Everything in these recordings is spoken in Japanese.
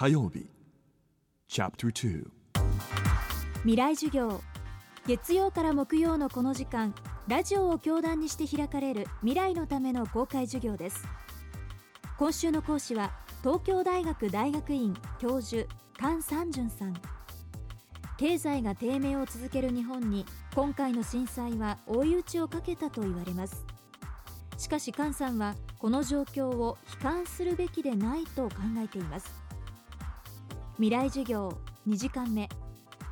火曜日。チャプター未来授業。月曜から木曜のこの時間ラジオを教壇にして開かれる未来のための公開授業です。今週の講師は東京大学大学院教授菅三淳さん。経済が低迷を続ける日本に今回の震災は追い打ちをかけたと言われます。しかし菅さんはこの状況を悲観するべきでないと考えています。未来授業2時間目。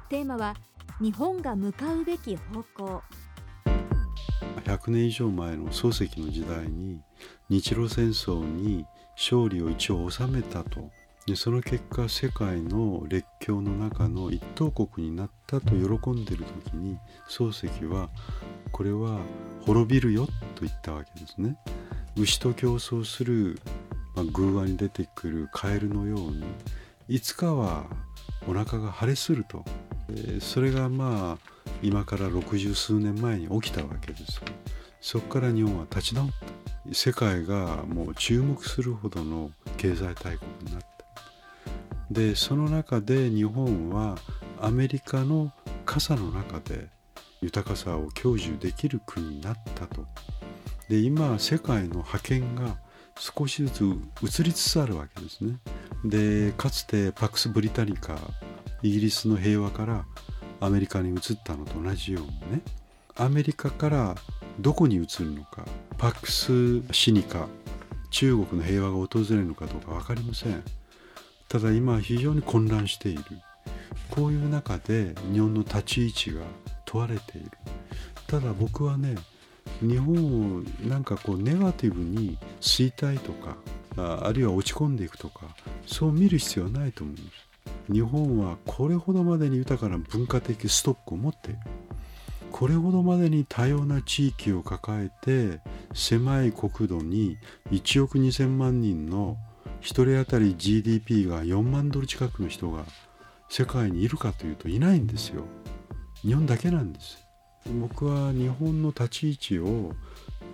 テーマは日本が向かうべき方向。100年以上前の漱石の時代に日露戦争に勝利を一応収めたと。でその結果世界の列強の中の一等国になったと喜んでる時に漱石はこれは滅びるよと言ったわけですね。牛と競争する、まあ、偶話に出てくるカエルのようにいつかはお腹が腫れすると、えー、それがまあ今から60数年前に起きたわけです。そこから日本は立ち直った。世界がもう注目するほどの経済大国になった。でその中で日本はアメリカの傘の中で豊かさを享受できる国になったと。で今世界の覇権が少しずつ移りつつあるわけですね。でかつてパクス・ブリタニカイギリスの平和からアメリカに移ったのと同じようにねアメリカからどこに移るのかパクス・シニカ中国の平和が訪れるのかどうか分かりません。ただ今非常に混乱している。こういう中で日本の立ち位置が問われている。ただ僕はね日本をなんかこうネガティブに衰退とかあるいは落ち込んでいくとかそう見る必要はないと思うんです。日本はこれほどまでに豊かな文化的ストックを持っているこれほどまでに多様な地域を抱えて狭い国土に1億2000万人の1人当たり GDP が4万ドル近くの人が世界にいるかというといないんですよ。日本だけなんです。僕は日本の立ち位置を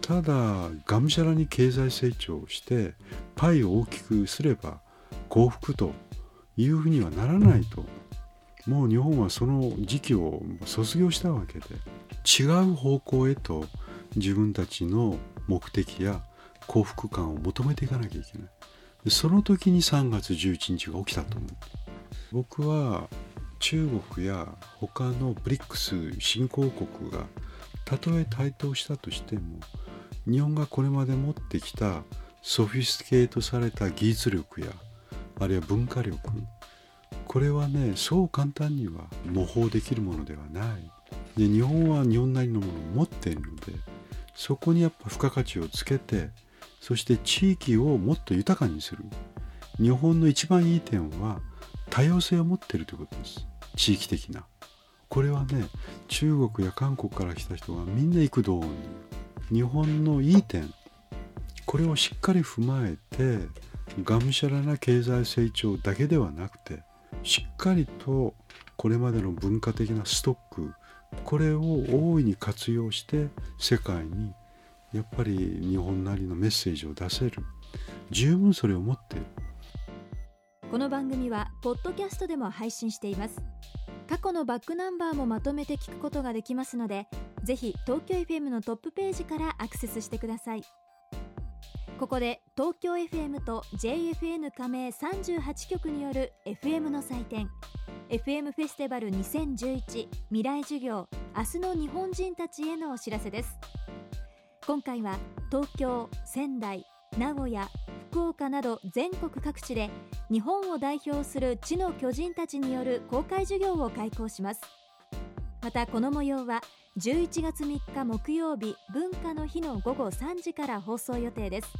ただがむしゃらに経済成長してパイを大きくすれば幸福というふうにはならないと。もう日本はその時期を卒業したわけで違う方向へと自分たちの目的や幸福感を求めていかなきゃいけない。その時に3月11日が起きたと思う。僕は中国や他のブリックス新興国がたとえ台頭したとしても日本がこれまで持ってきたソフィスケートされた技術力やあるいは文化力これはねそう簡単には模倣できるものではない。で日本は日本なりのものを持っているのでそこにやっぱ付加価値をつけてそして地域をもっと豊かにする。日本の一番いい点は多様性を持っているということです。地域的な。これはね中国や韓国から来た人がみんな幾度に日本のいい点これをしっかり踏まえてがむしゃらな経済成長だけではなくてしっかりとこれまでの文化的なストックこれを大いに活用して世界にやっぱり日本なりのメッセージを出せる。十分それを持っている。この番組はポッドキャストでも配信しています。過去のバックナンバーもまとめて聞くことができますのでぜひ東京 FM のトップページからアクセスしてください。ここで東京 FM と JFN 加盟38局による FM の祭典 FM フェスティバル2011未来授業明日の日本人たちへのお知らせです。今回は東京仙台名古屋福岡など全国各地で日本を代表する地の巨人たちによる公開授業を開講します。またこの模様は11月3日木曜日文化の日の午後3時から放送予定です。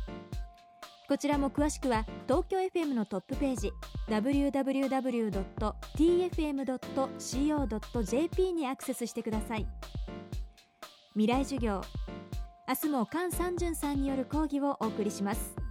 こちらも詳しくは東京 FM のトップページ www.tfm.co.jp にアクセスしてください。未来授業明日も菅三淳さんによる講義をお送りします。